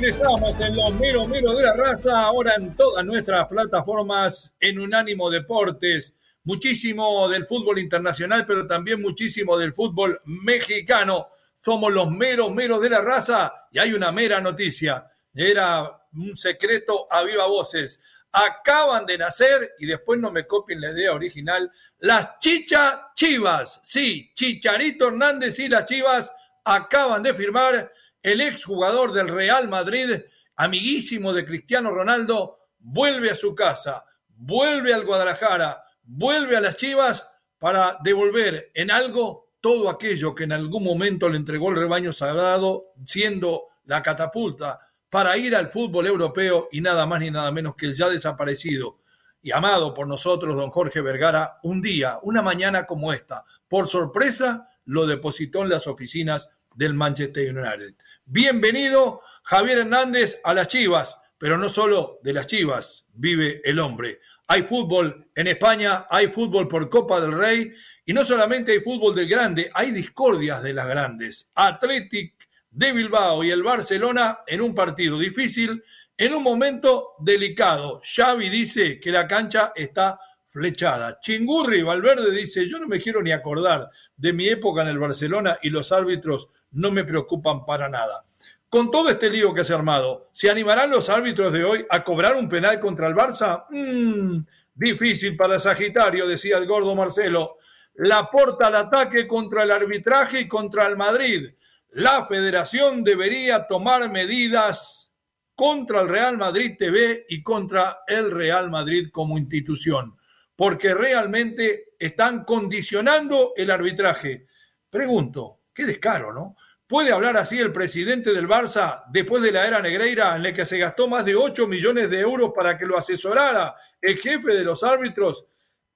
Regresamos en los Miro Miro de la Raza, ahora en todas nuestras plataformas en Unánimo Deportes. Muchísimo del fútbol internacional, pero también muchísimo del fútbol mexicano. Somos los Mero Mero de la Raza y hay una mera noticia. Era un secreto a viva voces. Acaban de nacer, y después no me copien la idea original, las Chicha Chivas. Sí, Chicharito Hernández y las Chivas acaban de firmar el exjugador del Real Madrid, amiguísimo de Cristiano Ronaldo, vuelve a su casa, vuelve al Guadalajara, vuelve a las Chivas para devolver en algo todo aquello que en algún momento le entregó el rebaño sagrado, siendo la catapulta para ir al fútbol europeo y nada más ni nada menos que el ya desaparecido y amado por nosotros, don Jorge Vergara, un día, una mañana como esta, por sorpresa, lo depositó en las oficinas del Manchester United. Bienvenido Javier Hernández a las Chivas, pero no solo de las Chivas vive el hombre. Hay fútbol en España, hay fútbol por Copa del Rey y no solamente hay fútbol del grande, hay discordias de las grandes. Athletic de Bilbao y el Barcelona en un partido difícil, en un momento delicado. Xavi dice que la cancha está flechada. Chingurri Valverde dice, yo no me quiero ni acordar de mi época en el Barcelona y los árbitros no me preocupan para nada. Con todo este lío que se ha armado, ¿se animarán los árbitros de hoy a cobrar un penal contra el Barça? Mm, difícil para Sagitario, decía el gordo Marcelo. La porta al ataque contra el arbitraje y contra el Madrid. La federación debería tomar medidas contra el Real Madrid TV y contra el Real Madrid como institución, porque realmente están condicionando el arbitraje. Pregunto, Qué descaro, ¿no? ¿Puede hablar así el presidente del Barça después de la era Negreira en la que se gastó más de 8 millones de euros para que lo asesorara el jefe de los árbitros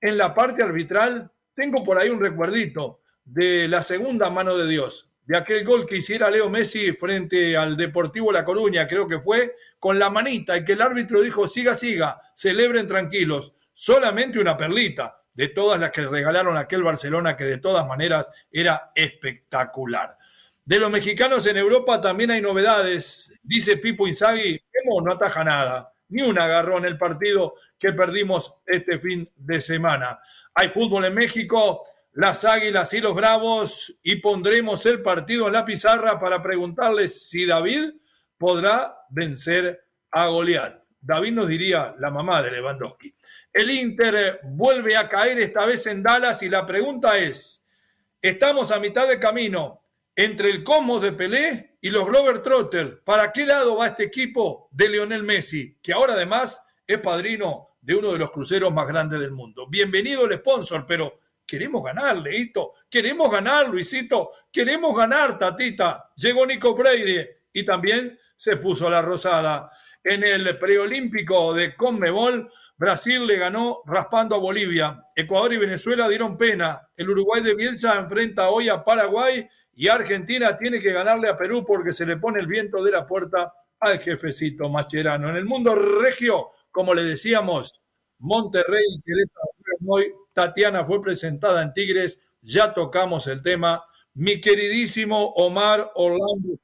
en la parte arbitral? Tengo por ahí un recuerdito de la segunda mano de Dios, de aquel gol que hiciera Leo Messi frente al Deportivo La Coruña, creo que fue, con la manita y que el árbitro dijo, siga, siga, celebren tranquilos, solamente una perlita de todas las que regalaron aquel Barcelona que de todas maneras era espectacular. De los mexicanos en Europa también hay novedades. Dice Pipo Inzaghi, Memo no ataja nada, ni un agarró en el partido que perdimos este fin de semana. Hay fútbol en México, las Águilas y los Bravos y pondremos el partido en la pizarra para preguntarles si David podrá vencer a Goliat. David nos diría la mamá de Lewandowski. El Inter vuelve a caer esta vez en Dallas y la pregunta es, estamos a mitad de camino entre el Cosmos de Pelé y los Glover Trotters. ¿Para qué lado va este equipo de Lionel Messi, que ahora además es padrino de uno de los cruceros más grandes del mundo? Bienvenido el sponsor, pero queremos ganar, Leito, queremos ganar, Luisito, queremos ganar, Tatita. Llegó Nico Freire y también se puso la rosada. En el preolímpico de Conmebol, Brasil le ganó raspando a Bolivia. Ecuador y Venezuela dieron pena. El Uruguay de Bielsa enfrenta hoy a Paraguay y Argentina tiene que ganarle a Perú porque se le pone el viento de la puerta al jefecito Mascherano. En el mundo regio, como le decíamos, Monterrey y Querétaro Tatiana fue presentada en Tigres, ya tocamos el tema. Mi queridísimo Omar Orlando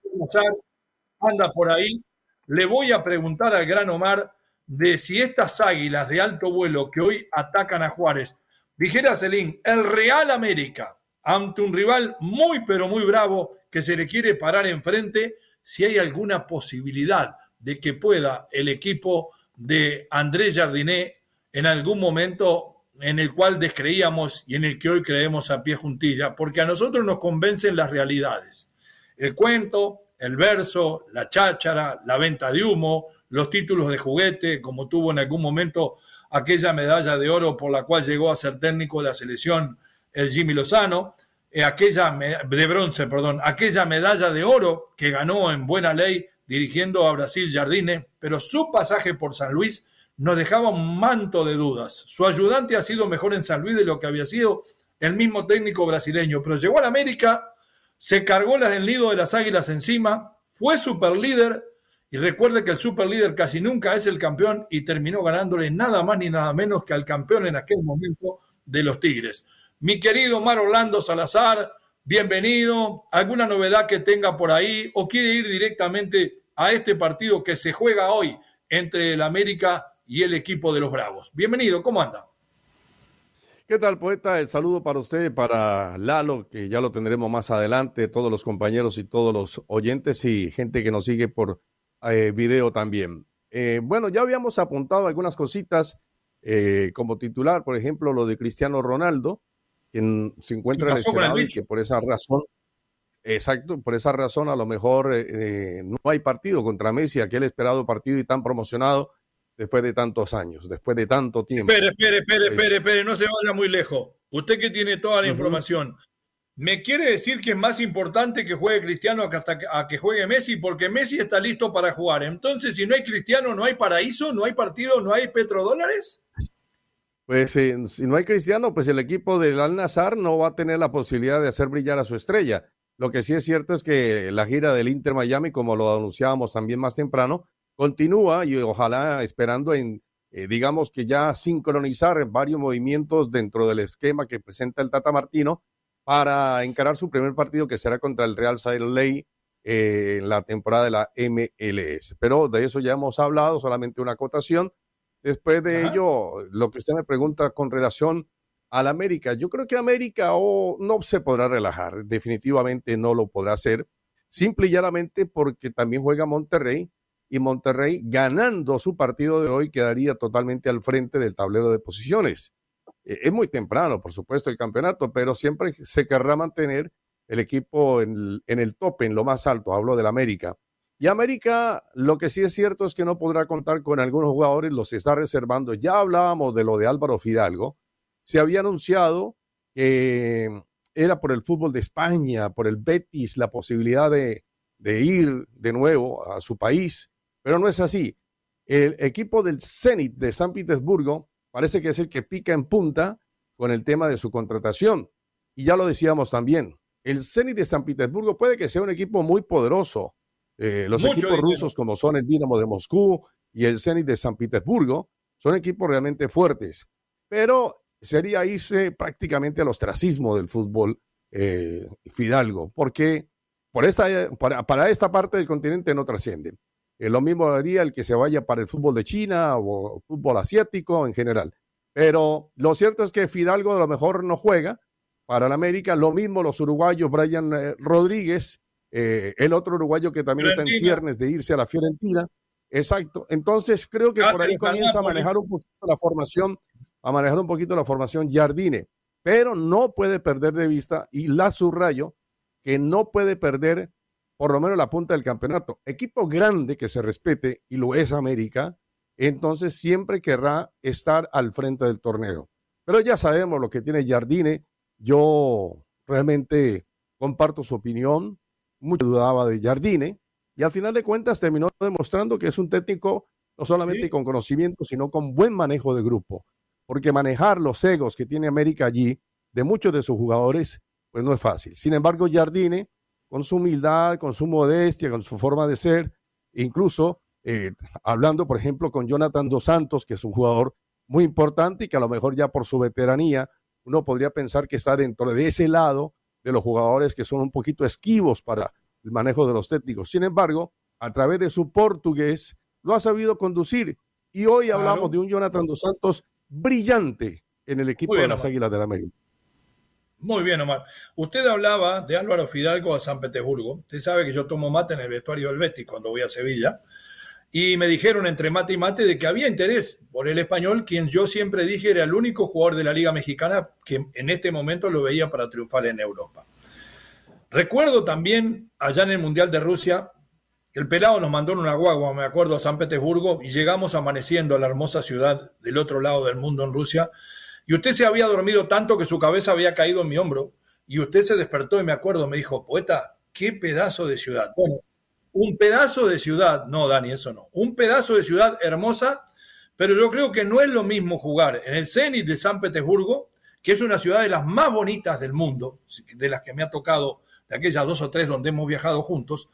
anda por ahí. Le voy a preguntar al gran Omar de si estas águilas de alto vuelo que hoy atacan a Juárez, dijera Celín, el Real América ante un rival muy, pero muy bravo que se le quiere parar enfrente, si hay alguna posibilidad de que pueda el equipo de Andrés Jardiné en algún momento en el cual descreíamos y en el que hoy creemos a pie juntilla, porque a nosotros nos convencen las realidades. El cuento, el verso, la cháchara, la venta de humo, los títulos de juguete, como tuvo en algún momento aquella medalla de oro por la cual llegó a ser técnico de la selección el Jimmy Lozano, eh, aquella de bronce, perdón, aquella medalla de oro que ganó en buena ley dirigiendo a Brasil Jardine, pero su pasaje por San Luis nos dejaba un manto de dudas. Su ayudante ha sido mejor en San Luis de lo que había sido el mismo técnico brasileño, pero llegó a la América, se cargó las del nido de las águilas encima, fue superlíder y recuerde que el superlíder casi nunca es el campeón y terminó ganándole nada más ni nada menos que al campeón en aquel momento de los Tigres. Mi querido Mar Orlando Salazar, bienvenido. ¿Alguna novedad que tenga por ahí o quiere ir directamente a este partido que se juega hoy entre el América y el equipo de los Bravos. Bienvenido, ¿cómo anda? ¿Qué tal, poeta? El saludo para usted, para Lalo, que ya lo tendremos más adelante, todos los compañeros y todos los oyentes y gente que nos sigue por eh, video también. Eh, bueno, ya habíamos apuntado algunas cositas eh, como titular, por ejemplo, lo de Cristiano Ronaldo, quien se encuentra lesionado y que por esa razón, exacto, por esa razón a lo mejor no hay partido contra Messi, aquel esperado partido y tan promocionado después de tantos años, después de tanto tiempo. Espere, espere, espere, espere, espere, no se vaya muy lejos. Usted que tiene toda la información, ¿me quiere decir que es más importante que juegue Cristiano que hasta a que juegue Messi? Porque Messi está listo para jugar. Entonces, si no hay Cristiano, no hay paraíso, no hay partido, no hay petrodólares. Pues si no hay Cristiano, pues el equipo del Al Nazar no va a tener la posibilidad de hacer brillar a su estrella. Lo que sí es cierto es que la gira del Inter Miami, como lo anunciábamos también más temprano, continúa y ojalá esperando en, eh, digamos que ya sincronizar varios movimientos dentro del esquema que presenta el Tata Martino para encarar su primer partido que será contra el Real Salt Lake eh, en la temporada de la MLS. Pero de eso ya hemos hablado, solamente una acotación. Después de ello, lo que usted me pregunta con relación al América, yo creo que América oh, no se podrá relajar, definitivamente no lo podrá hacer, simple y llanamente porque también juega Monterrey y Monterrey ganando su partido de hoy quedaría totalmente al frente del tablero de posiciones. Eh, es muy temprano, por supuesto, el campeonato, pero siempre se querrá mantener el equipo en el, tope, en lo más alto, hablo del América. Y América, lo que sí es cierto es que no podrá contar con algunos jugadores, los está reservando. Ya hablábamos de lo de Álvaro Fidalgo. Se había anunciado que era por el fútbol de España, por el Betis, la posibilidad de, de ir de nuevo a su país. Pero no es así. El equipo del Zenit de San Petersburgo parece que es el que pica en punta con el tema de su contratación. Y ya lo decíamos también, el Zenit de San Petersburgo puede que sea un equipo muy poderoso. Eh, los equipos rusos como son el Dinamo de Moscú y el Zenit de San Petersburgo son equipos realmente fuertes. Pero sería irse prácticamente al ostracismo del fútbol eh, Fidalgo, porque por esta, para, para esta parte del continente no trasciende. Eh, lo mismo haría el que se vaya para el fútbol de China o fútbol asiático en general. Pero lo cierto es que Fidalgo a lo mejor no juega para el América. Lo mismo los uruguayos, Brian eh, Rodríguez, eh, el otro uruguayo que también está en ciernes de irse a la Fiorentina. Exacto. Entonces creo que por ahí comienza a manejar un poquito la formación, a manejar un poquito la formación Jardine. Pero no puede perder de vista, y la subrayo, que no puede perder por lo menos la punta del campeonato. Equipo grande que se respete, y lo es América, entonces siempre querrá estar al frente del torneo. Pero ya sabemos lo que tiene Jardine. Yo realmente comparto su opinión. Mucho dudaba de Jardine. Y al final de cuentas terminó demostrando que es un técnico no solamente con conocimiento, sino con buen manejo de grupo. Porque manejar los egos que tiene América allí, de muchos de sus jugadores, pues no es fácil. Sin embargo, Jardine con su humildad, con su modestia, con su forma de ser, incluso eh, hablando, por ejemplo, con Jonathan Dos Santos, que es un jugador muy importante y que a lo mejor ya por su veteranía uno podría pensar que está dentro de ese lado de los jugadores que son un poquito esquivos para el manejo de los técnicos. Sin embargo, a través de su portugués lo ha sabido conducir y hoy hablamos de un Jonathan Dos Santos brillante en el equipo de las Águilas de la América. Muy bien, Omar. Usted hablaba de Álvaro Fidalgo a San Petersburgo. Usted sabe que yo tomo mate en el vestuario del Betis cuando voy a Sevilla. Y me dijeron entre mate y mate de que había interés por el español, quien yo siempre dije era el único jugador de la Liga Mexicana que en este momento lo veía para triunfar en Europa. Recuerdo también allá en el Mundial de Rusia, el pelado nos mandó en una guagua, me acuerdo, a San Petersburgo y llegamos amaneciendo a la hermosa ciudad del otro lado del mundo en Rusia y usted se había dormido tanto que su cabeza había caído en mi hombro. Y usted se despertó y me acuerdo, me dijo, poeta, qué pedazo de ciudad. Bueno, un pedazo de ciudad, no, Dani, eso no. Un pedazo de ciudad hermosa, pero yo creo que no es lo mismo jugar en el Zenit de San Petersburgo, que es una ciudad de las más bonitas del mundo, de las que me ha tocado, de aquellas dos o tres donde hemos viajado juntos,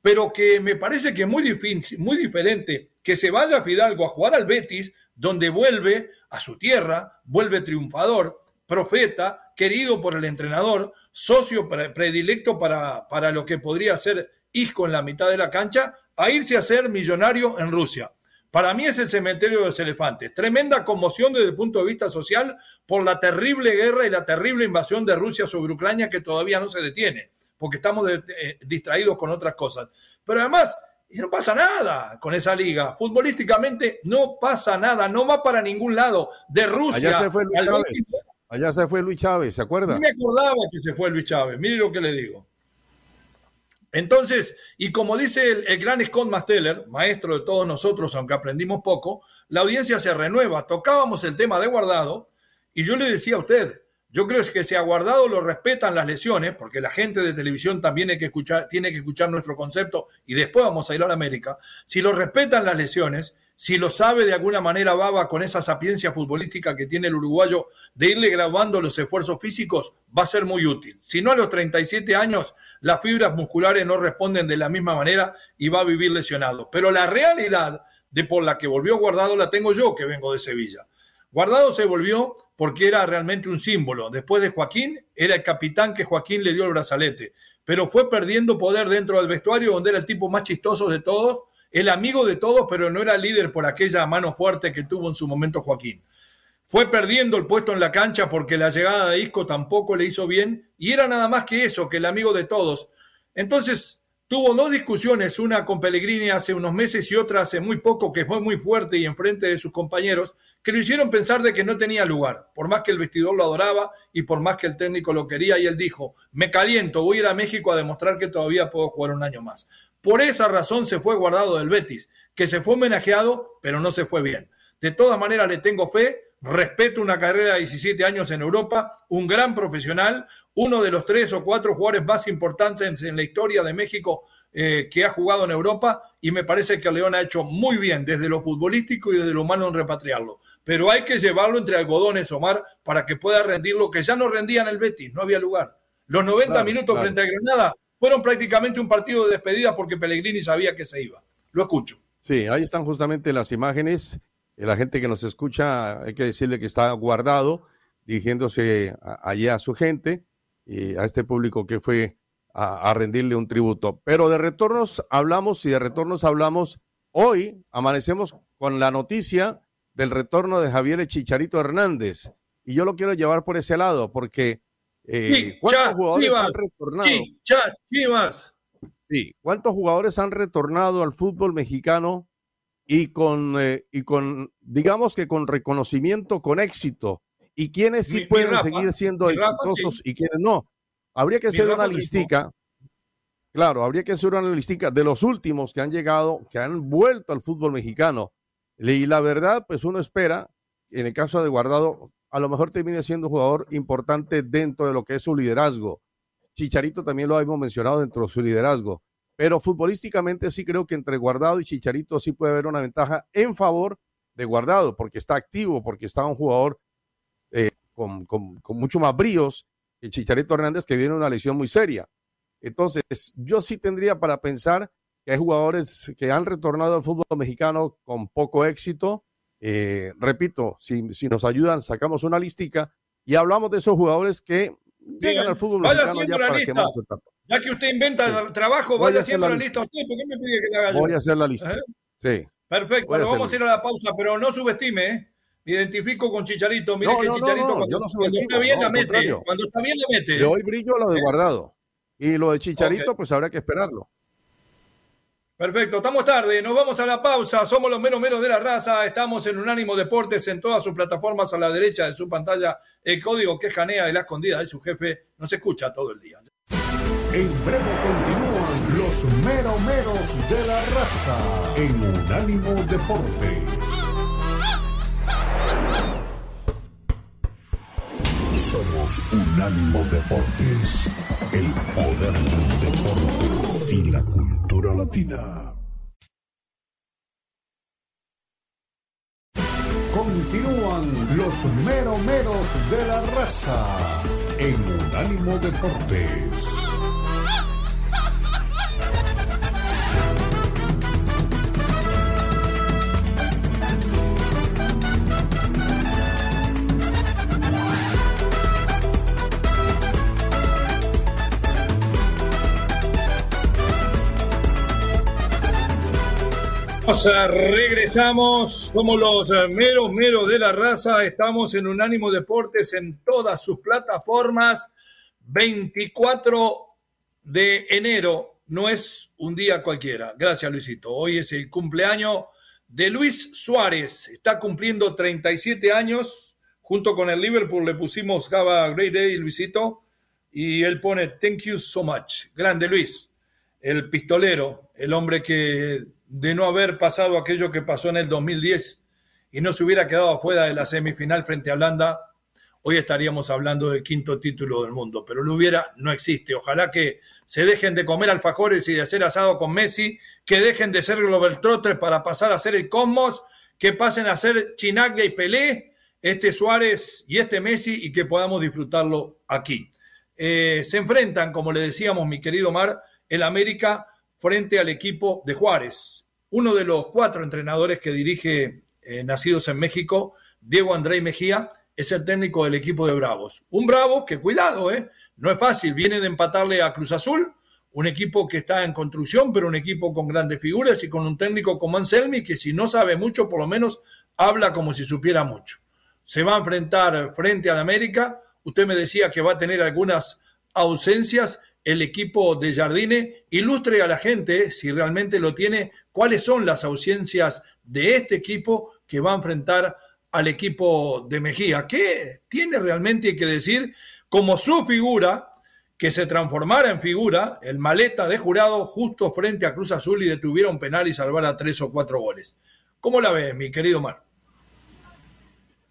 pero que me parece que es muy, difícil, muy diferente que se vaya a Fidalgo a jugar al Betis donde vuelve a su tierra, vuelve triunfador, profeta, querido por el entrenador, socio predilecto para, para lo que podría ser Isco en la mitad de la cancha, a irse a ser millonario en Rusia. Para mí es el cementerio de los elefantes. Tremenda conmoción desde el punto de vista social por la terrible guerra y la terrible invasión de Rusia sobre Ucrania que todavía no se detiene, porque estamos distraídos con otras cosas. Pero además, y no pasa nada con esa liga. Futbolísticamente no pasa nada, no va para ningún lado. De Rusia. Allá se fue Luis Chávez. Allá se fue Luis Chávez, ¿se acuerda? No me acordaba que se fue Luis Chávez. Mire lo que le digo. Entonces, y como dice el, gran Scott Masteller, maestro de todos nosotros, aunque aprendimos poco, la audiencia se renueva. Tocábamos el tema de guardado y yo le decía a usted, yo creo que si a Guardado lo respetan las lesiones, porque la gente de televisión también hay que escuchar, tiene que escuchar nuestro concepto y después vamos a ir a la América. Si lo respetan las lesiones, si lo sabe de alguna manera Baba con esa sapiencia futbolística que tiene el uruguayo de irle graduando los esfuerzos físicos, va a ser muy útil. Si no a los 37 años, las fibras musculares no responden de la misma manera y va a vivir lesionado. Pero la realidad de por la que volvió Guardado la tengo yo, que vengo de Sevilla. Guardado se volvió porque era realmente un símbolo. Después de Joaquín, era el capitán que Joaquín le dio el brazalete, pero fue perdiendo poder dentro del vestuario donde era el tipo más chistoso de todos, el amigo de todos, pero no era líder por aquella mano fuerte que tuvo en su momento Joaquín. Fue perdiendo el puesto en la cancha porque la llegada de Isco tampoco le hizo bien y era nada más que eso, que el amigo de todos. Entonces, tuvo dos discusiones, una con Pellegrini hace unos meses y otra hace muy poco, que fue muy fuerte y enfrente de sus compañeros, que le hicieron pensar de que no tenía lugar, por más que el vestidor lo adoraba y por más que el técnico lo quería, y él dijo, me caliento, voy a ir a México a demostrar que todavía puedo jugar un año más. Por esa razón se fue guardado del Betis, que se fue homenajeado, pero no se fue bien. De todas maneras, le tengo fe, respeto una carrera de 17 años en Europa, un gran profesional, uno de los tres o cuatro jugadores más importantes en la historia de México eh, que ha jugado en Europa y me parece que León ha hecho muy bien desde lo futbolístico y desde lo humano en repatriarlo. Pero hay que llevarlo entre algodones, Omar, para que pueda rendir lo que ya no rendía en el Betis, no había lugar. Los 90 minutos frente a Granada fueron prácticamente un partido de despedida porque Pellegrini sabía que se iba. Lo escucho. Sí, ahí están justamente las imágenes. Eh, la gente que nos escucha, hay que decirle que está guardado, dirigiéndose allá a su gente y a este público que fue a, rendirle un tributo. Pero de retornos hablamos y de retornos hablamos. Hoy amanecemos con la noticia del retorno de Javier Chicharito Hernández. Y yo lo quiero llevar por ese lado, porque eh, ¿cuántos jugadores han retornado? Sí, ¿cuántos jugadores han retornado al fútbol mexicano y con, eh, y con, digamos que con reconocimiento, con éxito? ¿Y quiénes sí pueden seguir siendo exitosos y quiénes no? Habría que hacer una listica. Claro, habría que hacer una listica de los últimos que han llegado, que han vuelto al fútbol mexicano. Y la verdad, pues uno espera, en el caso de Guardado, a lo mejor termine siendo un jugador importante dentro de lo que es su liderazgo. Chicharito también lo hemos mencionado dentro de su liderazgo. Pero futbolísticamente sí creo que entre Guardado y Chicharito sí puede haber una ventaja en favor de Guardado, porque está activo, porque está un jugador eh, con, con, mucho más bríos el Chicharito Hernández que viene una lesión muy seria. Entonces, yo sí tendría para pensar que hay jugadores que han retornado al fútbol mexicano con poco éxito. Eh, repito, si, nos ayudan, sacamos una listica y hablamos de esos jugadores que llegan al fútbol mexicano ya para lista. Ya que usted inventa el trabajo, vaya haciendo la lista. ¿Por qué me pide que le haga Voy a hacer la lista. Sí. Perfecto, vamos a ir a la pausa, pero no subestime, ¿eh? Me identifico con Chicharito. Mire que Chicharito cuando, está bien la mete. Cuando está bien la mete. Le doy brillo a lo de ¿Eh? guardado. Y lo de Chicharito, pues habrá que esperarlo. Perfecto, estamos tarde, nos vamos a la pausa, somos los menos menos de la raza, estamos en Unánimo Deportes en todas sus plataformas a la derecha de su pantalla, el código que janea de la escondida de su jefe nos escucha todo el día. En breve continúan los meros meros de la raza en Unánimo Deportes. Somos Unánimo Deportes, el poder del deporte y la cultura latina. Continúan los meromeros de la raza en Unánimo Deportes. Regresamos, somos los eh, meros meros de la raza, estamos en Unánimo Deportes en todas sus plataformas. 24 de enero, no es un día cualquiera. Gracias Luisito. Hoy es el cumpleaños de Luis Suárez, está cumpliendo 37 años, junto con el Liverpool le pusimos Gaba Great Day Luisito, y él pone Thank you so much. Grande Luis, el pistolero, el hombre que de no haber pasado aquello que pasó en el 2010 y no se hubiera quedado fuera de la semifinal frente a Holanda, hoy estaríamos hablando del quinto título del mundo, pero lo hubiera, no existe. Ojalá que se dejen de comer alfajores y de hacer asado con Messi, que dejen de ser Global Trotter para pasar a ser el Cosmos, que pasen a ser Chinaglia y Pelé, este Suárez y este Messi, y que podamos disfrutarlo aquí. Eh, se enfrentan, como le decíamos, mi querido Mar, el América frente al equipo de Juárez. Uno de los cuatro entrenadores que dirige eh, Nacidos en México, Diego André Mejía, es el técnico del equipo de Bravos. Un Bravo que, cuidado, eh, no es fácil, viene de empatarle a Cruz Azul, un equipo que está en construcción, pero un equipo con grandes figuras y con un técnico como Anselmi que si no sabe mucho, por lo menos habla como si supiera mucho. Se va a enfrentar frente al América. Usted me decía que va a tener algunas ausencias el equipo de Jardine, ilustre a la gente, si realmente lo tiene, cuáles son las ausencias de este equipo que va a enfrentar al equipo de Mejía. ¿Qué tiene realmente que decir como su figura, que se transformara en figura, el maleta de jurado justo frente a Cruz Azul y detuviera un penal y salvara tres o cuatro goles? ¿Cómo la ve, mi querido Mar?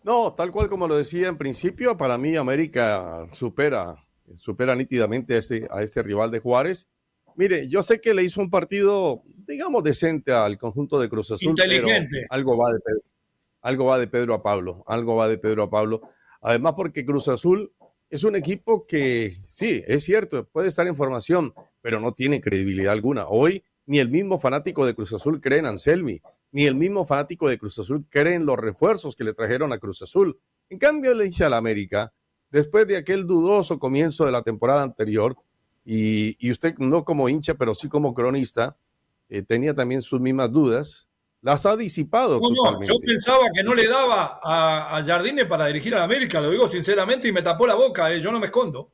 No, tal cual como lo decía en principio, para mí América supera supera nítidamente a este, a rival de Juárez. Mire, yo sé que le hizo un partido, digamos, decente al conjunto de Cruz Azul. Inteligente. algo va de Pedro, algo va de Pedro a Pablo, algo va de Pedro a Pablo. Además, porque Cruz Azul es un equipo que, sí, es cierto, puede estar en formación, pero no tiene credibilidad alguna. Hoy ni el mismo fanático de Cruz Azul cree en Anselmi, ni el mismo fanático de Cruz Azul cree en los refuerzos que le trajeron a Cruz Azul. En cambio, le dice a la América después de aquel dudoso comienzo de la temporada anterior, y, usted no como hincha, pero sí como cronista, eh, tenía también sus mismas dudas, las ha disipado. No, yo pensaba que no le daba a, Jardine para dirigir a América, lo digo sinceramente, y me tapó la boca, eh, yo no me escondo.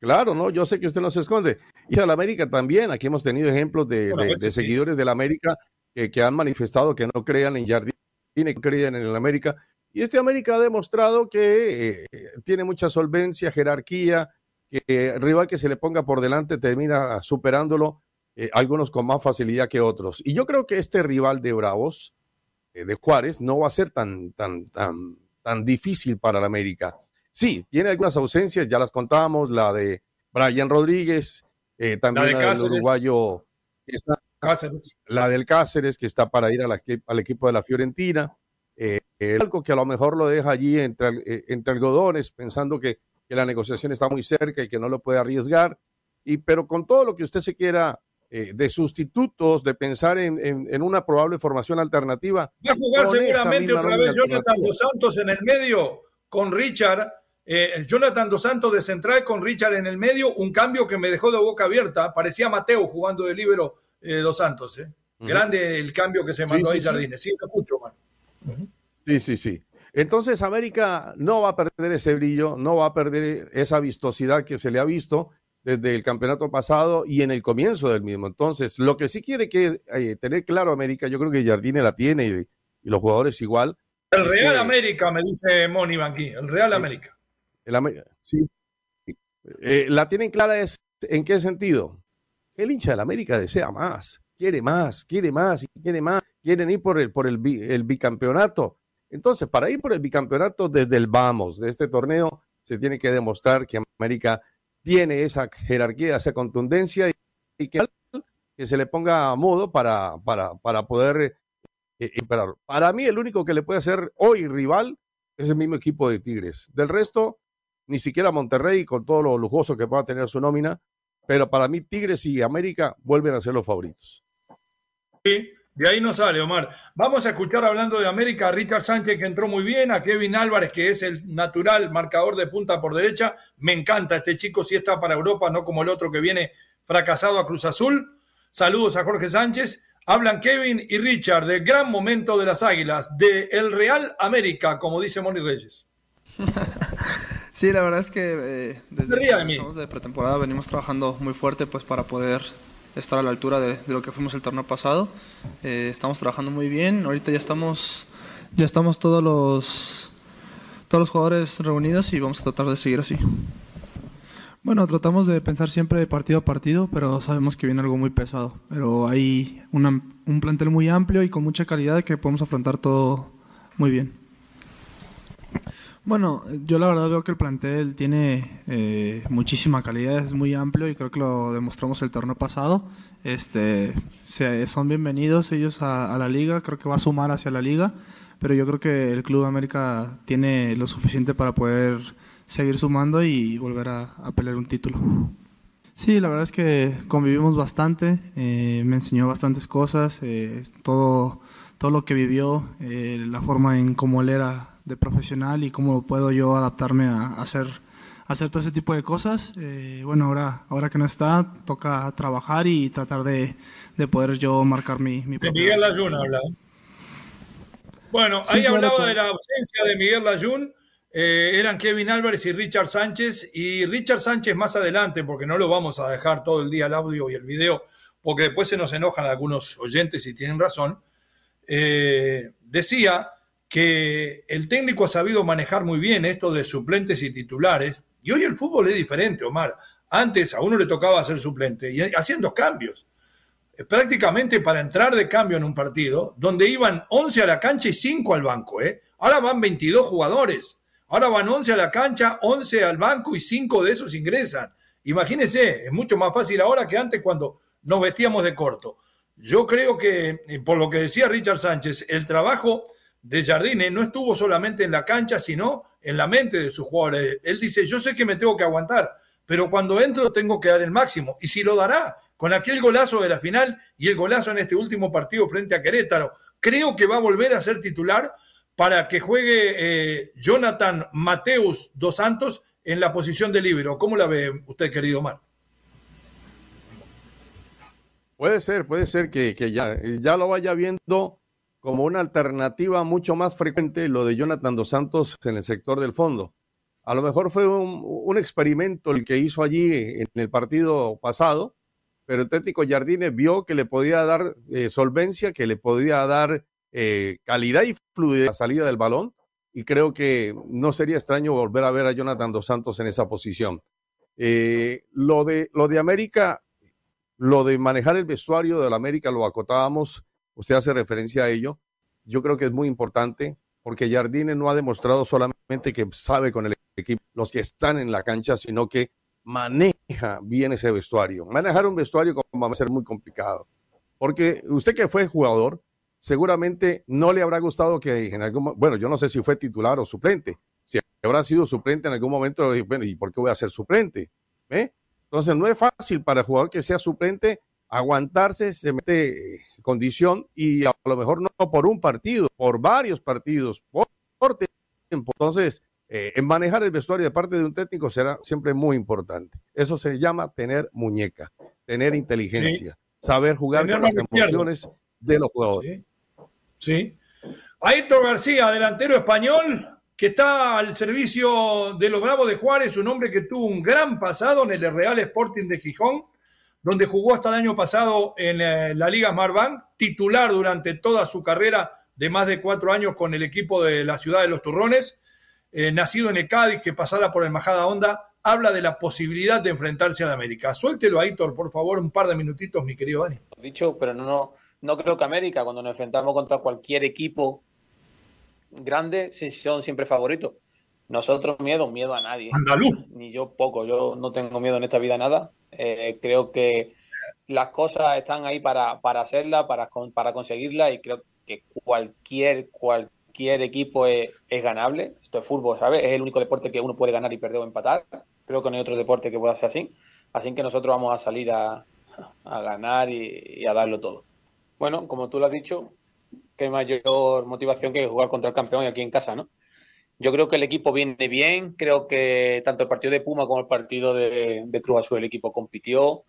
Claro, no, yo sé que usted no se esconde. Y a la América también, aquí hemos tenido ejemplos de, pues seguidores de la América que, que, han manifestado que no crean en Jardine, que creían en el América, y este América ha demostrado que eh, tiene mucha solvencia, jerarquía, que el rival que se le ponga por delante termina superándolo, eh, algunos con más facilidad que otros. Y yo creo que este rival de Bravos, eh, de Juárez, no va a ser tan, tan, tan, tan difícil para el América. Sí, tiene algunas ausencias, ya las contamos, la de Brian Rodríguez, también la, del uruguayo, la del Cáceres, que está para ir al equipo de la Fiorentina. Eh, algo que a lo mejor lo deja allí entre, eh, entre algodones, pensando que, la negociación está muy cerca y que no lo puede arriesgar. Y, pero con todo lo que usted se quiera eh, de sustitutos, de pensar en, en, una probable formación alternativa. Va a jugar seguramente otra vez Jonathan Dos Santos en el medio con Richard. Jonathan Dos Santos de central con Richard en el medio, un cambio que me dejó de boca abierta. Parecía Mateo jugando de libero Dos Santos. Grande el cambio que se mandó ahí Jardines. Sí, lo escucho, man. Sí, sí, sí. Entonces América no va a perder ese brillo, no va a perder esa vistosidad que se le ha visto desde el campeonato pasado y en el comienzo del mismo. Entonces, lo que sí quiere que eh, tener claro América, yo creo que Jardine la tiene y, los jugadores igual. El Real América, me dice Moni aquí, el Real América. El sí. Eh, la tienen clara es en qué sentido. El hincha del América desea más, quiere más, quiere más, quiere más, quieren ir por el, por el, el bicampeonato. Entonces, para ir por el bicampeonato desde el vamos de este torneo, se tiene que demostrar que América tiene esa jerarquía, esa contundencia y, que, que, se le ponga a modo para, para, para poder eh, Para mí, el único que le puede hacer hoy rival es el mismo equipo de Tigres. Del resto, ni siquiera Monterrey, con todo lo lujoso que pueda tener su nómina, pero para mí Tigres y América vuelven a ser los favoritos. Sí, de ahí no sale, Omar. Vamos a escuchar hablando de América a Richard Sánchez, que entró muy bien, a Kevin Álvarez, que es el natural marcador de punta por derecha. Me encanta este chico, si está para Europa, no como el otro que viene fracasado a Cruz Azul. Saludos a Jorge Sánchez. Hablan Kevin y Richard del gran momento de las Águilas, de el Real América, como dice Moni Reyes. sí, la verdad es que eh, desde que de, de pretemporada venimos trabajando muy fuerte pues para poder estar a la altura de, lo que fuimos el torneo pasado. Eh, estamos trabajando muy bien. Ahorita ya estamos, ya estamos todos los, todos los jugadores reunidos y vamos a tratar de seguir así. Bueno, tratamos de pensar siempre partido a partido, pero sabemos que viene algo muy pesado. Pero hay un plantel muy amplio y con mucha calidad que podemos afrontar todo muy bien. Bueno, yo la verdad veo que el plantel tiene eh, muchísima calidad, es muy amplio y creo que lo demostramos el torneo pasado. Este, son bienvenidos ellos a, la liga, creo que va a sumar hacia la liga, pero yo creo que el Club América tiene lo suficiente para poder seguir sumando y volver a, pelear un título. Sí, la verdad es que convivimos bastante, eh, me enseñó bastantes cosas, eh, todo, todo lo que vivió, la forma en cómo él era de profesional y cómo puedo yo adaptarme a, hacer, hacer todo ese tipo de cosas. Eh, bueno, ahora, ahora que no está, toca trabajar y tratar de, de poder yo marcar mi... mi de Miguel Layún habla. Bueno, ahí hablaba de la ausencia de Miguel Layún. Eh, eran Kevin Álvarez y Richard Sánchez. Y Richard Sánchez más adelante, porque no lo vamos a dejar todo el día el audio y el video, porque después se nos enojan algunos oyentes y tienen razón. Eh, decía que el técnico ha sabido manejar muy bien esto de suplentes y titulares. Y hoy el fútbol es diferente, Omar. Antes a uno le tocaba hacer suplente y haciendo cambios. Eh, prácticamente para entrar de cambio en un partido, donde iban 11 a la cancha y 5 al banco. ¿eh? Ahora van 22 jugadores. Ahora van 11 a la cancha, 11 al banco y 5 de esos ingresan. Imagínense, es mucho más fácil ahora que antes cuando nos vestíamos de corto. Yo creo que, eh, por lo que decía Richard Sánchez, el trabajo de Jardine no estuvo solamente en la cancha, sino en la mente de sus jugadores. Él dice, yo sé que me tengo que aguantar, pero cuando entro tengo que dar el máximo. Y si lo dará, con aquel golazo de la final y el golazo en este último partido frente a Querétaro, creo que va a volver a ser titular para que juegue eh, Jonathan Mateus dos Santos en la posición de libero. ¿Cómo la ve usted, querido Mar? Puede ser, puede ser que, que ya, ya lo vaya viendo como una alternativa mucho más frecuente lo de Jonathan Dos Santos en el sector del fondo. A lo mejor fue un, experimento el que hizo allí en el partido pasado, pero el técnico Jardine vio que le podía dar eh, solvencia, que le podía dar eh, calidad y fluidez a la salida del balón, y creo que no sería extraño volver a ver a Jonathan Dos Santos en esa posición. Eh, lo, de, lo de América, lo de manejar el vestuario de América lo acotábamos usted hace referencia a ello. Yo creo que es muy importante porque Jardine no ha demostrado solamente que sabe con el equipo, los que están en la cancha, sino que maneja bien ese vestuario. Manejar un vestuario va a ser muy complicado. Porque usted que fue jugador, seguramente no le habrá gustado que en algún bueno, yo no sé si fue titular o suplente. Si habrá sido suplente en algún momento, bueno, ¿y por qué voy a ser suplente? ¿Eh? Entonces no es fácil para el jugador que sea suplente aguantarse, se mete condición y a lo mejor no por un partido, por varios partidos, por, tiempo. Entonces, eh, en manejar el vestuario de parte de un técnico será siempre muy importante. Eso se llama tener muñeca, tener inteligencia, saber jugar con las emociones de los jugadores. Sí. Ayrton García, delantero español, que está al servicio de los Bravos de Juárez, un hombre que tuvo un gran pasado en el Real Sporting de Gijón, donde jugó hasta el año pasado en eh, la Liga Marbank, titular durante toda su carrera de más de cuatro años con el equipo de la ciudad de Los Turrones, eh, nacido en el Cádiz, que pasara por el Majada Honda, habla de la posibilidad de enfrentarse a la América. Suéltelo, Aitor, por favor, un par de minutitos, mi querido Dani. Dicho, pero no, no, no creo que América, cuando nos enfrentamos contra cualquier equipo grande, son siempre favoritos. Nosotros miedo, miedo a nadie. Andaluz. Ni yo poco, yo no tengo miedo en esta vida a nada. Eh, creo que las cosas están ahí para, para hacerlas, para, para conseguirlas y creo que cualquier, cualquier equipo es, ganable. Esto es fútbol, ¿sabes? Es el único deporte que uno puede ganar y perder o empatar. Creo que no hay otro deporte que pueda ser así. Así que nosotros vamos a salir a, ganar y, y, a darlo todo. Bueno, como tú lo has dicho, qué mayor motivación que jugar contra el campeón y aquí en casa, ¿no? Yo creo que el equipo viene bien, creo que tanto el partido de Puma como el partido de, Cruz Azul, el equipo compitió.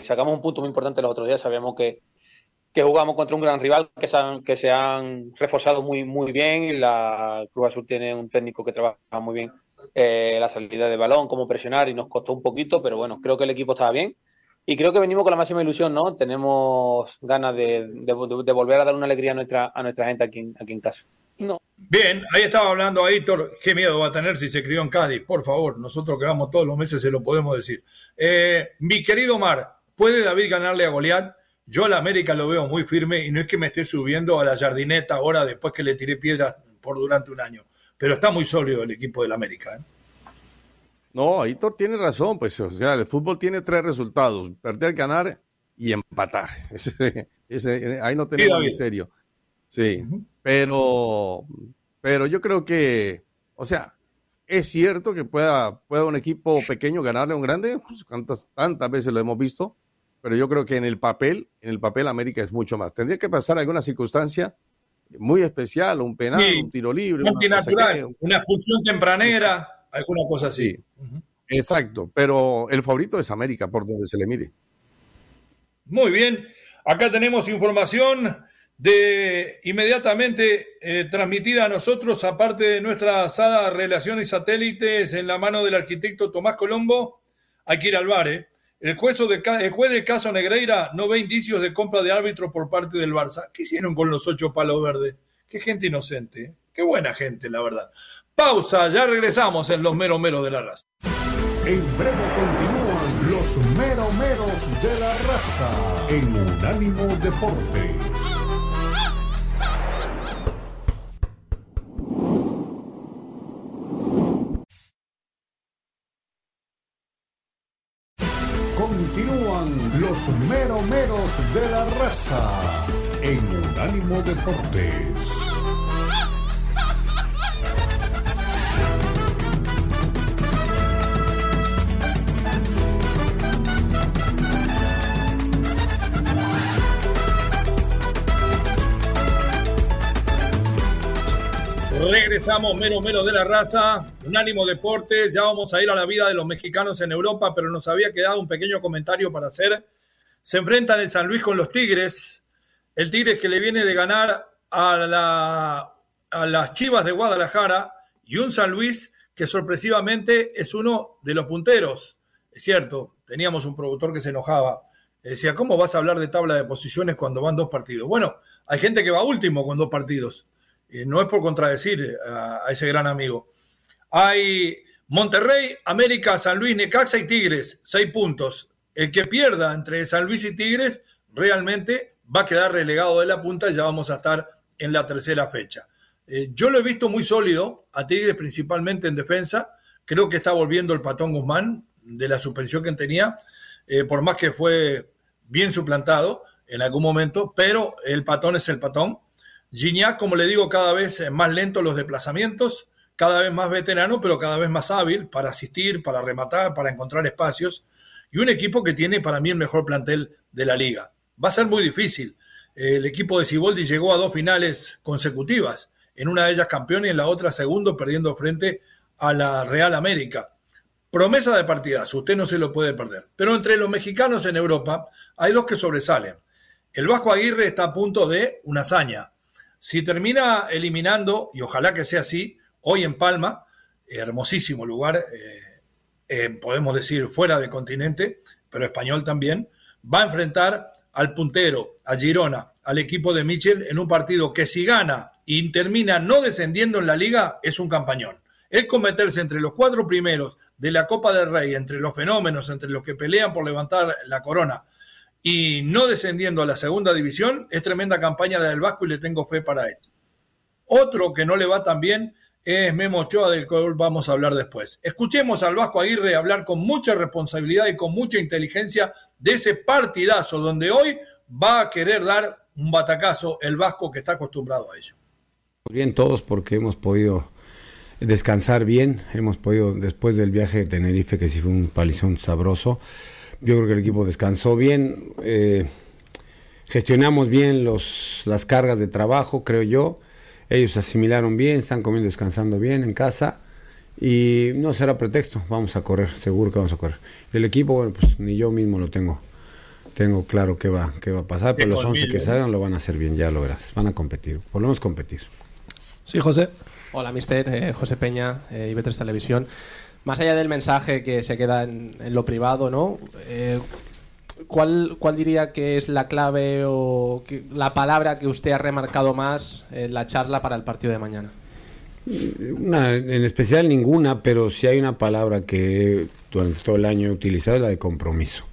sacamos un punto muy importante los otros días, sabíamos que, que jugamos contra un gran rival, que se han, que se han reforzado muy, muy bien. La Cruz Azul tiene un técnico que trabaja muy bien eh, la salida de balón, cómo presionar, y nos costó un poquito, pero bueno, creo que el equipo estaba bien. Y creo que venimos con la máxima ilusión, ¿no? Tenemos ganas de, volver a dar una alegría a nuestra, a nuestra gente aquí, aquí en casa. No. Bien, ahí estaba hablando Aitor. Qué miedo va a tener si se crió en Cádiz. Por favor, nosotros que vamos todos los meses se lo podemos decir. Eh, mi querido Mar, ¿puede David ganarle a Goliat? Yo a la América lo veo muy firme y no es que me esté subiendo a la jardineta ahora después que le tiré piedras por durante un año. Pero está muy sólido el equipo del América. ¿eh? No, Aitor tiene razón, pues, o sea, el fútbol tiene tres resultados, perder, ganar y empatar. ahí no tenemos misterio. Sí, pero, pero yo creo que, o sea, es cierto que pueda, pueda un equipo pequeño ganarle a un grande, pues, tantas, tantas veces lo hemos visto, pero yo creo que en el papel, en el papel América es mucho más. Tendría que pasar alguna circunstancia muy especial, un penal, un tiro libre. una expulsión tempranera alguna cosa así. Exacto, pero el favorito es América, por donde se le mire. Muy bien, acá tenemos información de inmediatamente eh, transmitida a nosotros, aparte de nuestra sala de relaciones satélites en la mano del arquitecto Tomás Colombo, hay que ir al bar. ¿eh? El, juez de, caso Negreira no ve indicios de compra de árbitro por parte del Barça. ¿Qué hicieron con los ocho palos verdes? Qué gente inocente, ¿eh? qué buena gente, la verdad. Pausa, ya regresamos en los mero mero de la raza. En breve continúan los mero meros de la raza en Unánimo Deportes. Los mero meros de la raza en Unánimo Deportes. Regresamos, mero mero de la raza, Unánimo Deportes, ya vamos a ir a la vida de los mexicanos en Europa, pero nos había quedado un pequeño comentario para hacer. Se enfrentan el San Luis con los Tigres, el Tigres que le viene de ganar a, la, a las Chivas de Guadalajara y un San Luis que sorpresivamente es uno de los punteros. Es cierto, teníamos un productor que se enojaba. Decía, ¿cómo vas a hablar de tabla de posiciones cuando van dos partidos? Bueno, hay gente que va último con dos partidos no es por contradecir a, ese gran amigo. Hay Monterrey, América, San Luis, Necaxa y Tigres, seis puntos. El que pierda entre San Luis y Tigres realmente va a quedar relegado de la punta y ya vamos a estar en la tercera fecha. Eh, yo lo he visto muy sólido, a Tigres principalmente en defensa. Creo que está volviendo el patón Guzmán de la suspensión que tenía, eh, por más que fue bien suplantado en algún momento, pero el patón es el patón. Gignac, como le digo, cada vez más lento los desplazamientos, cada vez más veterano, pero cada vez más hábil para asistir, para rematar, para encontrar espacios. Y un equipo que tiene para mí el mejor plantel de la liga. Va a ser muy difícil. El equipo de Ciboldi llegó a dos finales consecutivas, en una de ellas campeón y en la otra segundo, perdiendo frente a la Real América. Promesa de partidas, usted no se lo puede perder. Pero entre los mexicanos en Europa hay dos que sobresalen. El Vasco Aguirre está a punto de una hazaña Si termina eliminando, y ojalá que sea así, hoy en Palma, hermosísimo lugar, eh, eh, podemos decir fuera de continente, pero español también, va a enfrentar al puntero, a Girona, al equipo de Michel en un partido que si gana y termina no descendiendo en la liga, es un campañón. Es meterse entre los cuatro primeros de la Copa del Rey, entre los fenómenos, entre los que pelean por levantar la corona y no descendiendo a la segunda división, es tremenda campaña la del Vasco y le tengo fe para esto. Otro que no le va tan bien es Memo Ochoa, del cual vamos a hablar después. Escuchemos al Vasco Aguirre hablar con mucha responsabilidad y con mucha inteligencia de ese partidazo donde hoy va a querer dar un batacazo el Vasco que está acostumbrado a ello. Bien todos porque hemos podido descansar bien, hemos podido después del viaje de Tenerife que sí fue un palizón sabroso, yo creo que el equipo descansó bien, eh, gestionamos bien los, las cargas de trabajo, creo yo. Ellos asimilaron bien, están comiendo, descansando bien en casa y no será pretexto, vamos a correr, seguro que vamos a correr. El equipo, bueno, pues ni yo mismo lo tengo, tengo claro qué va, qué va a pasar, pero los 11 que salgan lo van a hacer bien, ya lo verás, van a competir, por lo menos competir. Sí, José. Hola, mister, eh, José Peña, eh, IB3 Televisión más allá del mensaje que se queda en, lo privado, ¿no? Eh, ¿cuál, ¿Cuál diría que es la clave o la palabra que usted ha remarcado más en la charla para el partido de mañana? en especial ninguna, pero sí hay una palabra que durante todo el año he utilizado, es la de compromiso.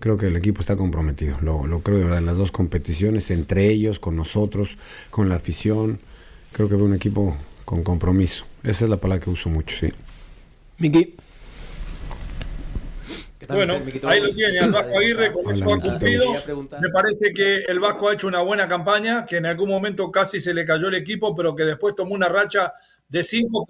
Creo que el equipo está comprometido, lo, lo creo de verdad, en las dos competiciones, entre ellos, con nosotros, con la afición. Creo que es un equipo con compromiso. Esa es la palabra que uso mucho, sí. Miki. Bueno, ahí lo tiene, el Vasco Aguirre, con eso ha cumplido. Me parece que el Vasco ha hecho una buena campaña, que en algún momento casi se le cayó el equipo, pero que después tomó una racha de cinco,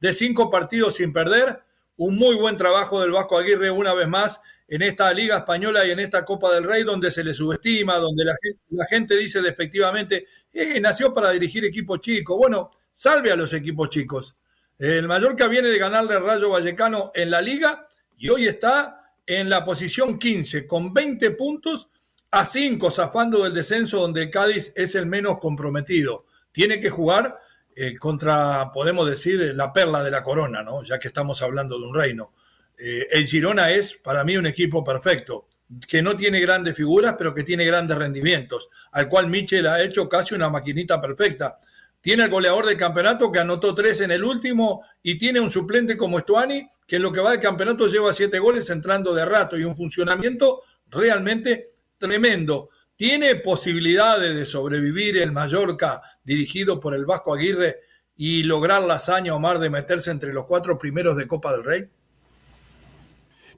de cinco partidos sin perder. Un muy buen trabajo del Vasco Aguirre una vez más en esta Liga Española y en esta Copa del Rey, donde se le subestima, donde la gente, la gente dice despectivamente, eh, nació para dirigir equipos chicos. Bueno, salve a los equipos chicos. El Mallorca viene de ganarle al Rayo Vallecano en la liga y hoy está en la posición 15 con 20 puntos a 5 zafando del descenso donde Cádiz es el menos comprometido. Tiene que jugar eh, contra, podemos decir, la perla de la corona, ¿no? ya que estamos hablando de un reino. Eh, el Girona es para mí un equipo perfecto, que no tiene grandes figuras, pero que tiene grandes rendimientos, al cual Michel ha hecho casi una maquinita perfecta. Tiene el goleador del campeonato que anotó tres en el último y tiene un suplente como Estuani que en lo que va del campeonato lleva siete goles entrando de rato y un funcionamiento realmente tremendo. ¿Tiene posibilidades de sobrevivir el Mallorca dirigido por el Vasco Aguirre y lograr la hazaña, Omar, de meterse entre los cuatro primeros de Copa del Rey?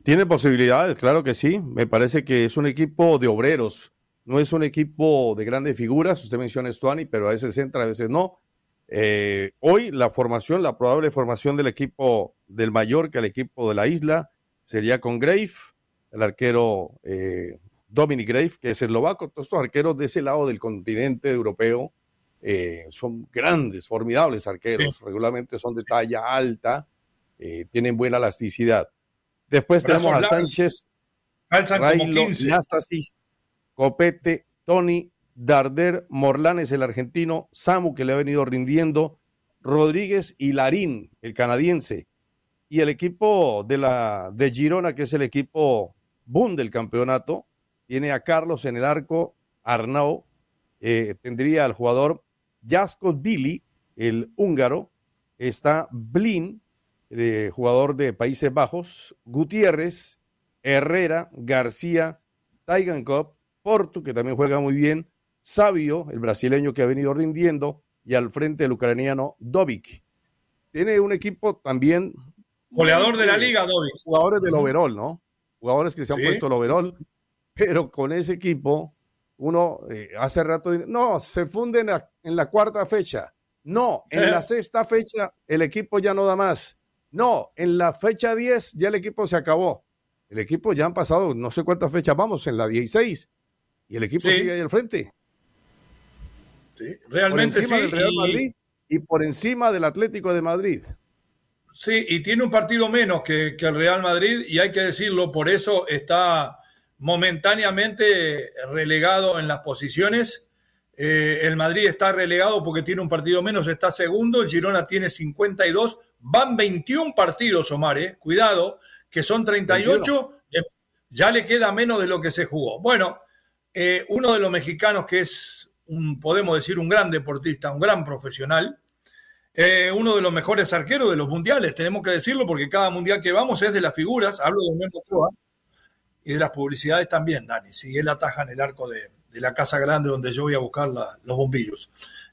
Tiene posibilidades, claro que sí. Me parece que es un equipo de obreros no es un equipo de grandes figuras, usted menciona Stuani, pero a veces entra, a veces no. Eh, hoy la formación, la probable formación del equipo del Mallorca, el equipo de la isla, sería con Grave, el arquero eh, Dominic Grave, que es eslovaco. Todos estos arqueros de ese lado del continente europeo eh, son grandes, formidables arqueros. Regularmente son de talla alta, tienen buena elasticidad. Después tenemos a Sánchez, Railo, Copete, Tony, Darder, Morlanes, el argentino, Samu, que le ha venido rindiendo, Rodríguez y Larín, el canadiense. Y el equipo de, la, de Girona, que es el equipo boom del campeonato, tiene a Carlos en el arco, Arnau, eh, tendría al jugador Jasko Billy, el húngaro, está Blin, eh, jugador de Países Bajos, Gutiérrez, Herrera, García, Taigan Cup, Porto, que también juega muy bien, Sabio, el brasileño que ha venido rindiendo, y al frente el ucraniano Dovic. Tiene un equipo también. Goleador de la liga, Dovic. Jugadores del overall, ¿no? Jugadores que se han puesto el overall, pero con ese equipo, uno eh, hace rato. No, se funde en la, cuarta fecha. No, en la sexta fecha el equipo ya no da más. No, en la fecha 10 ya el equipo se acabó. El equipo ya han pasado no sé cuántas fechas vamos, en la 16 y el equipo sigue ahí al frente. Sí, realmente por encima del Real Madrid y por encima del Atlético de Madrid. Sí, y tiene un partido menos que, el Real Madrid y hay que decirlo, por eso está momentáneamente relegado en las posiciones. Eh, el Madrid está relegado porque tiene un partido menos, está segundo. El Girona tiene 52. Van 21 partidos, Omar, eh. cuidado, que son 38. Ya le queda menos de lo que se jugó. Bueno, eh, uno de los mexicanos que es, un, podemos decir, un gran deportista, un gran profesional, uno de los mejores arqueros de los mundiales, tenemos que decirlo, porque cada mundial que vamos es de las figuras. Hablo de Memo Ochoa y de las publicidades también, Dani. Si él ataja en el arco de, de la Casa Grande donde yo voy a buscar los bombillos.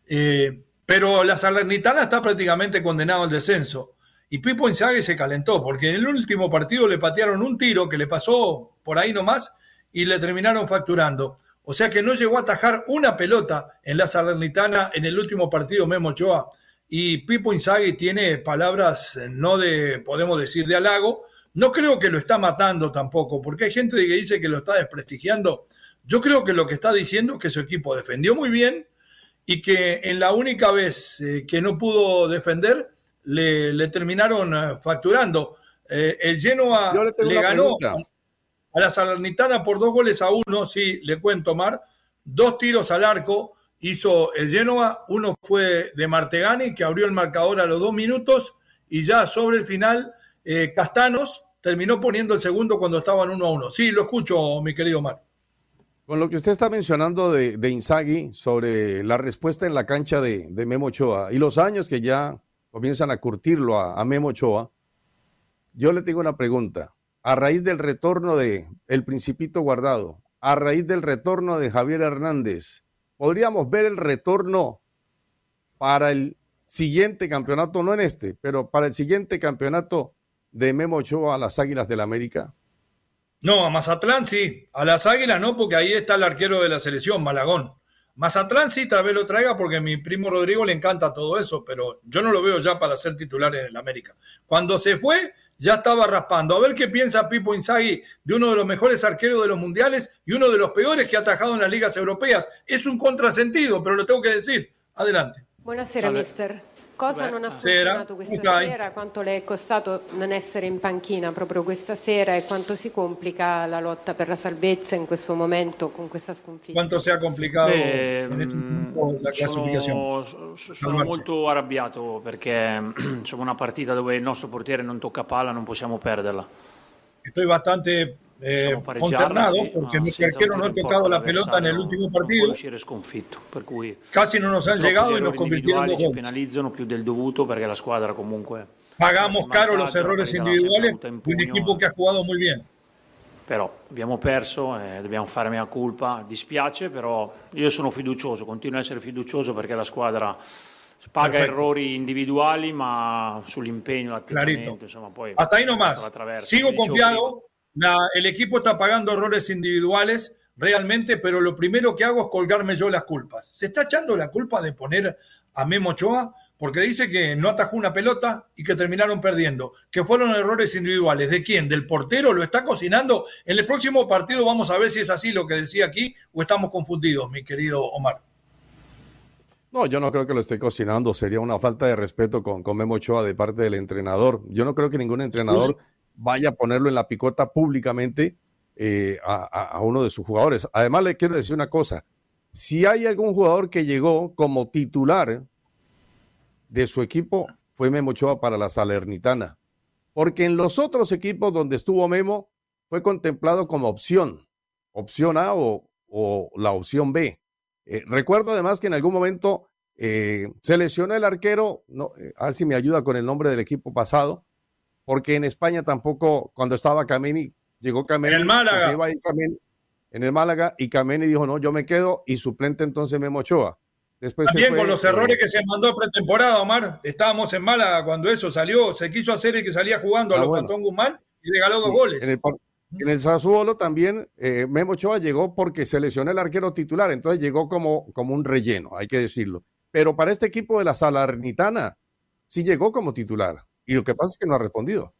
Eh, pero la Salernitana está prácticamente condenado al descenso. Y Pipo Inzaghi se calentó, porque en el último partido le patearon un tiro que le pasó por ahí nomás y le terminaron facturando. O sea que no llegó a atajar una pelota en la Salernitana en el último partido Memo Ochoa. Y Pipo Inzaghi tiene palabras eh, no de, podemos decir, de halago. No creo que lo está matando tampoco, porque hay gente que dice que lo está desprestigiando. Yo creo que lo que está diciendo es que su equipo defendió muy bien y que en la única vez eh, que no pudo defender le, terminaron eh, facturando. Eh, el Genoa le ganó a la Salernitana por dos goles a uno, sí, le cuento, Mar. Dos tiros al arco hizo el Genoa, uno fue de Martegani, que abrió el marcador a los dos minutos, y ya sobre el final, Castanos terminó poniendo el segundo cuando estaban uno a uno. Sí, lo escucho, mi querido Mar. Con lo que usted está mencionando de, de sobre la respuesta en la cancha de, Memo Ochoa y los años que ya comienzan a curtirlo a, Memo Ochoa, yo le tengo una pregunta. A raíz del retorno de El Principito Guardado, a raíz del retorno de Javier Hernández, ¿podríamos ver el retorno para el siguiente campeonato, no en este, pero para el siguiente campeonato de Memo Ochoa a las Águilas del la América? No, a Mazatlán sí. A las Águilas no, porque ahí está el arquero de la selección, Malagón. Mazatlán sí, tal vez lo traiga porque a mi primo Rodrigo le encanta todo eso, pero yo no lo veo ya para ser titular en el América. Cuando se fue, ya estaba raspando. A ver qué piensa Pipo Inzaghi de uno de los mejores arqueros de los mundiales y uno de los peores que ha atajado en las ligas europeas. Es un contrasentido, pero lo tengo que decir. Adelante. Buonasera, mister. Cosa Beh, non ha funzionato questa stai? sera? Quanto le è costato non essere in panchina proprio questa sera e quanto si complica la lotta per la salvezza in questo momento con questa sconfitta? Quanto si è complicato Beh, la classificazione? Sono, sono molto arrabbiato perché insomma, una partita dove il nostro portiere non tocca palla non possiamo perderla. Estoy bastante eh, consternado porque nuestro arquero no ha tocado la pelota en el último partido. Casi no nos han llegado y nos convirtieron en dos goles. penalizzano più del dovuto perché la squadra comunque pagamos caro los errores individuales de un equipo che ha jugado muy bien. Però abbiamo perso, eh, dobbiamo fare mia colpa, dispiace, però io sono fiducioso, continuo a essere fiducioso perché la squadra paga Perfetto. errori individuali, ma sull'impegno, l'atteggiamento, insomma, poi Hasta ahí nomás. Sigo confiado el equipo está pagando errores individuales realmente, pero lo primero que hago es colgarme yo las culpas. ¿Se está echando la culpa de poner a Memo Ochoa? Porque dice que no atajó una pelota y que terminaron perdiendo, que fueron errores individuales. ¿De quién? ¿Del portero? ¿Lo está cocinando? En el próximo partido vamos a ver si es así lo que decía aquí o estamos confundidos, mi querido Omar. No, yo no creo que lo esté cocinando. Sería una falta de respeto con, con Memo Ochoa de parte del entrenador. Yo no creo que ningún entrenador vaya a ponerlo en la picota públicamente eh, a, uno de sus jugadores. Además, le quiero decir una cosa. Si hay algún jugador que llegó como titular de su equipo, fue Memo Ochoa para la Salernitana. Porque en los otros equipos donde estuvo Memo, fue contemplado como opción, opción A o, la opción B. Eh, recuerdo además que en algún momento eh, se lesionó el arquero, no, a ver si me ayuda con el nombre del equipo pasado, porque en España tampoco, cuando estaba Cameni, llegó Cameni. En el Málaga. en el Málaga, y Cameni dijo, no, yo me quedo, y suplente entonces Memo Ochoa. Después También con los errores eh, que se mandó pretemporada, Omar. Estábamos en Málaga cuando eso salió, se quiso hacer el que salía jugando a ah, los bueno. Guzmán y le ganó dos goles. En el, en el Sassuolo también eh, Memo Ochoa llegó porque se lesionó el arquero titular, entonces llegó como, como un relleno, hay que decirlo. Pero para este equipo de la Salernitana sí llegó como titular. Y lo que pasa es que no ha respondido.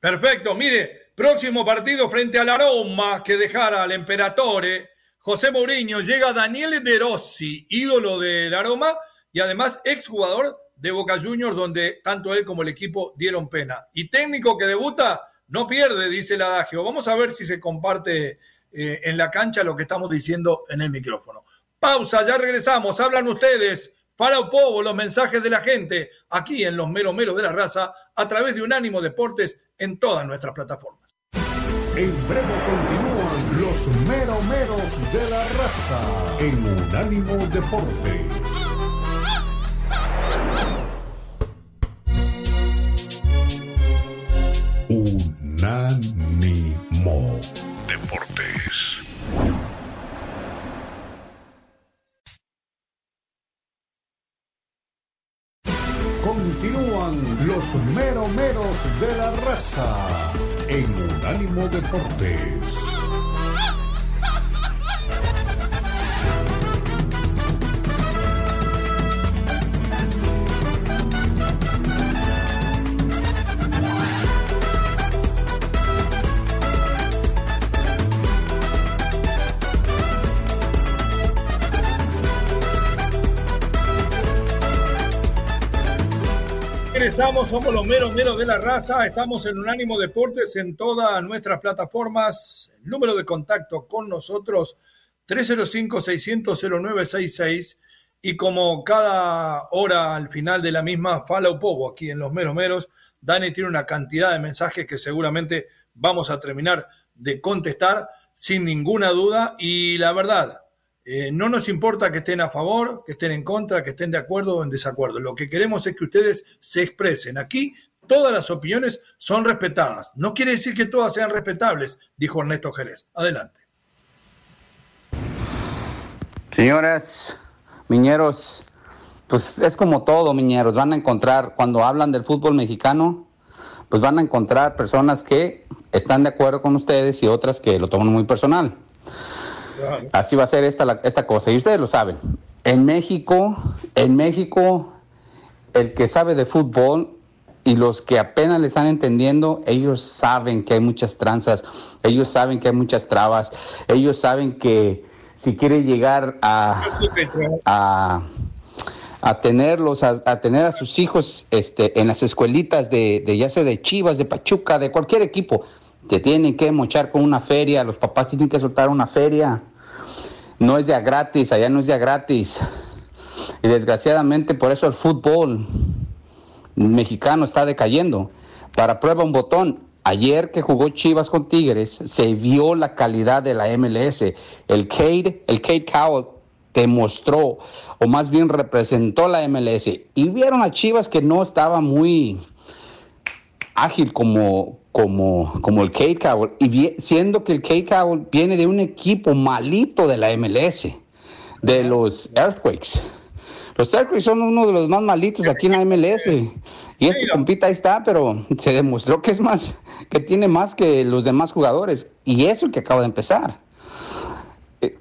Perfecto, mire, próximo partido frente al Aroma que dejara al Emperatore. José Mourinho llega Daniele De Rossi, ídolo del Aroma y además exjugador de Boca Juniors, donde tanto él como el equipo dieron pena. Y técnico que debuta, no pierde, dice el adagio. Vamos a ver si se comparte eh, en la cancha lo que estamos diciendo en el micrófono. Pausa, ya regresamos. Hablan ustedes. Para Povo, los mensajes de la gente, aquí en los Mero Mero de la Raza, a través de Unánimo Deportes en todas nuestras plataformas. En breve continúan los Mero Meros de la Raza en Unánimo Deportes. Unánimo Deportes. Los meromeros de la raza en Unánimo Deportes. Regresamos, somos los meros meros de la raza. Estamos en Unánimo Deportes en todas nuestras plataformas. El número de contacto con nosotros 305-600-0966 y como cada hora al final de la misma, Follow Pogo aquí en los meros meros. Dani tiene una cantidad de mensajes que seguramente vamos a terminar de contestar sin ninguna duda y la verdad, eh, no nos importa que estén a favor, que estén en contra, que estén de acuerdo o en desacuerdo. Lo que queremos es que ustedes se expresen. Aquí todas las opiniones son respetadas. No quiere decir que todas sean respetables, dijo Ernesto Jerez. Adelante. Señoras, miñeros, pues es como todo, miñeros. Van a encontrar, cuando hablan del fútbol mexicano, pues van a encontrar personas que están de acuerdo con ustedes y otras que lo toman muy personal. Así va a ser esta, esta cosa. Y ustedes lo saben. En México, en México, el que sabe de fútbol y los que apenas le están entendiendo, ellos saben que hay muchas tranzas, ellos saben que hay muchas trabas, ellos saben que si quiere llegar a, a, tenerlos, a, tener a sus hijos este, en las escuelitas de, de ya sea de Chivas, de Pachuca, de cualquier equipo, te tienen que mochar con una feria, los papás tienen que soltar una feria. No es ya gratis, allá no es ya gratis. Y desgraciadamente por eso el fútbol mexicano está decayendo. Para prueba un botón, ayer que jugó Chivas con Tigres, se vio la calidad de la MLS. El Cade, el Cade Cowell demostró, o más bien representó la MLS. Y vieron a Chivas que no estaba muy ágil como, como, como el Kate Cowell, y siendo que el Kate Cowell viene de un equipo malito de la MLS, de los Earthquakes. Los Earthquakes son uno de los más malitos aquí en la MLS. Y este compita ahí está, pero se demostró que es más, que tiene más que los demás jugadores. Y eso que acaba de empezar. Eh,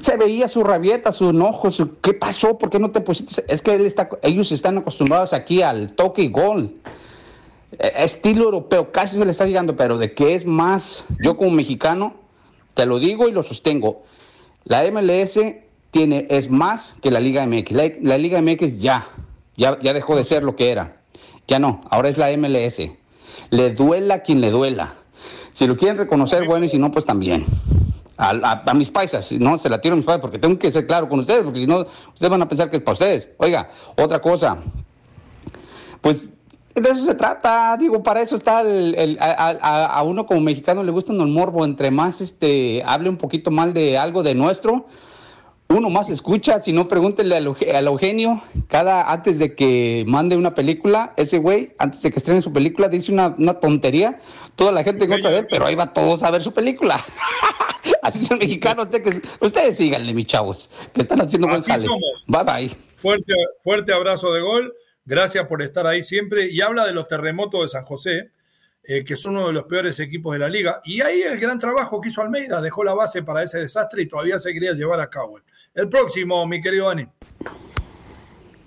se veía su rabieta, su enojo, su ¿qué pasó? ¿Por qué no te pusiste? Es que él está, ellos están acostumbrados aquí al toque y gol. Eh, estilo europeo, casi se le está llegando, pero de que es más, yo como mexicano, te lo digo y lo sostengo, la MLS tiene, es más que la Liga MX. La, Liga MX ya, ya, ya dejó de ser lo que era. Ya no, ahora es la MLS. Le duela a quien le duela. Si lo quieren reconocer, bueno, y si no, pues también. A, a, mis paisas, no se la tiro a mis paisas, porque tengo que ser claro con ustedes, porque si no, ustedes van a pensar que es para ustedes. Oiga, otra cosa, pues de eso se trata, digo, para eso está el, a, uno como mexicano le gusta el morbo, entre más este hable un poquito mal de algo de nuestro, uno más escucha, si no pregúntenle al, Eugenio, cada antes de que mande una película, ese güey, antes de que estrene su película, dice una, tontería, toda la gente en contra de él, pero ahí va todos a ver su película. Así son mexicanos, ustedes, ustedes síganle, mis chavos, que están haciendo buen. Bye bye. Fuerte, fuerte abrazo de gol. Gracias por estar ahí siempre. Y habla de los terremotos de San José, eh, que son uno de los peores equipos de la liga. Y ahí el gran trabajo que hizo Almeida, dejó la base para ese desastre y todavía se quería llevar a cabo. El próximo, mi querido Dani.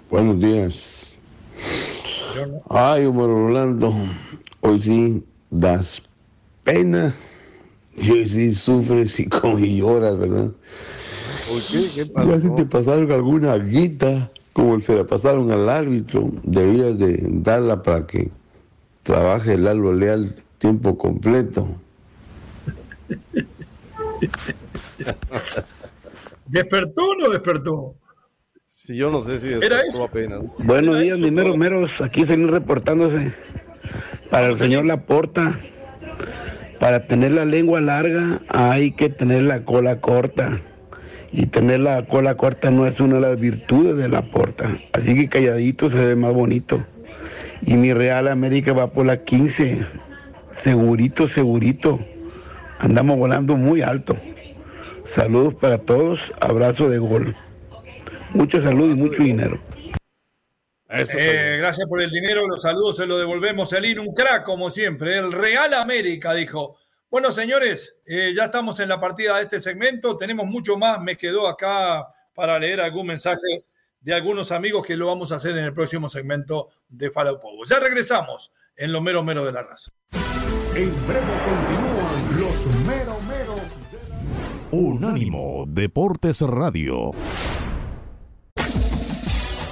Buenos días. Ay, Omar Orlando, hoy sí das pena y hoy sí sufres y, y lloras, ¿verdad? ¿Por qué? ¿Qué pasó? Ya si te pasaron alguna guita como se la pasaron al árbitro, debías de darla para que trabaje el algo Leal tiempo completo. ¿Despertó o no despertó? Sí, yo no sé si despertó apenas. Buenos días, mis meros meros. Aquí seguir reportándose para el señor Laporta. Para tener la lengua larga hay que tener la cola corta. Y tener la cola corta no es una de las virtudes de Laporta. Así que calladito se ve más bonito. Y mi Real América va por la 15. Segurito, segurito. Andamos volando muy alto. Saludos para todos. Abrazo de gol. Mucha salud y mucho dinero. Eh, gracias por el dinero, los saludos se lo devolvemos. Elín, un crack como siempre. El Real América dijo. Bueno, señores, eh, ya estamos en la partida de este segmento. Tenemos mucho más. Me quedó acá para leer algún mensaje de algunos amigos que lo vamos a hacer en el próximo segmento de Fallout Pogo. Ya regresamos en lo mero mero de la raza. En breve continúan los mero meros de Unánimo Deportes Radio.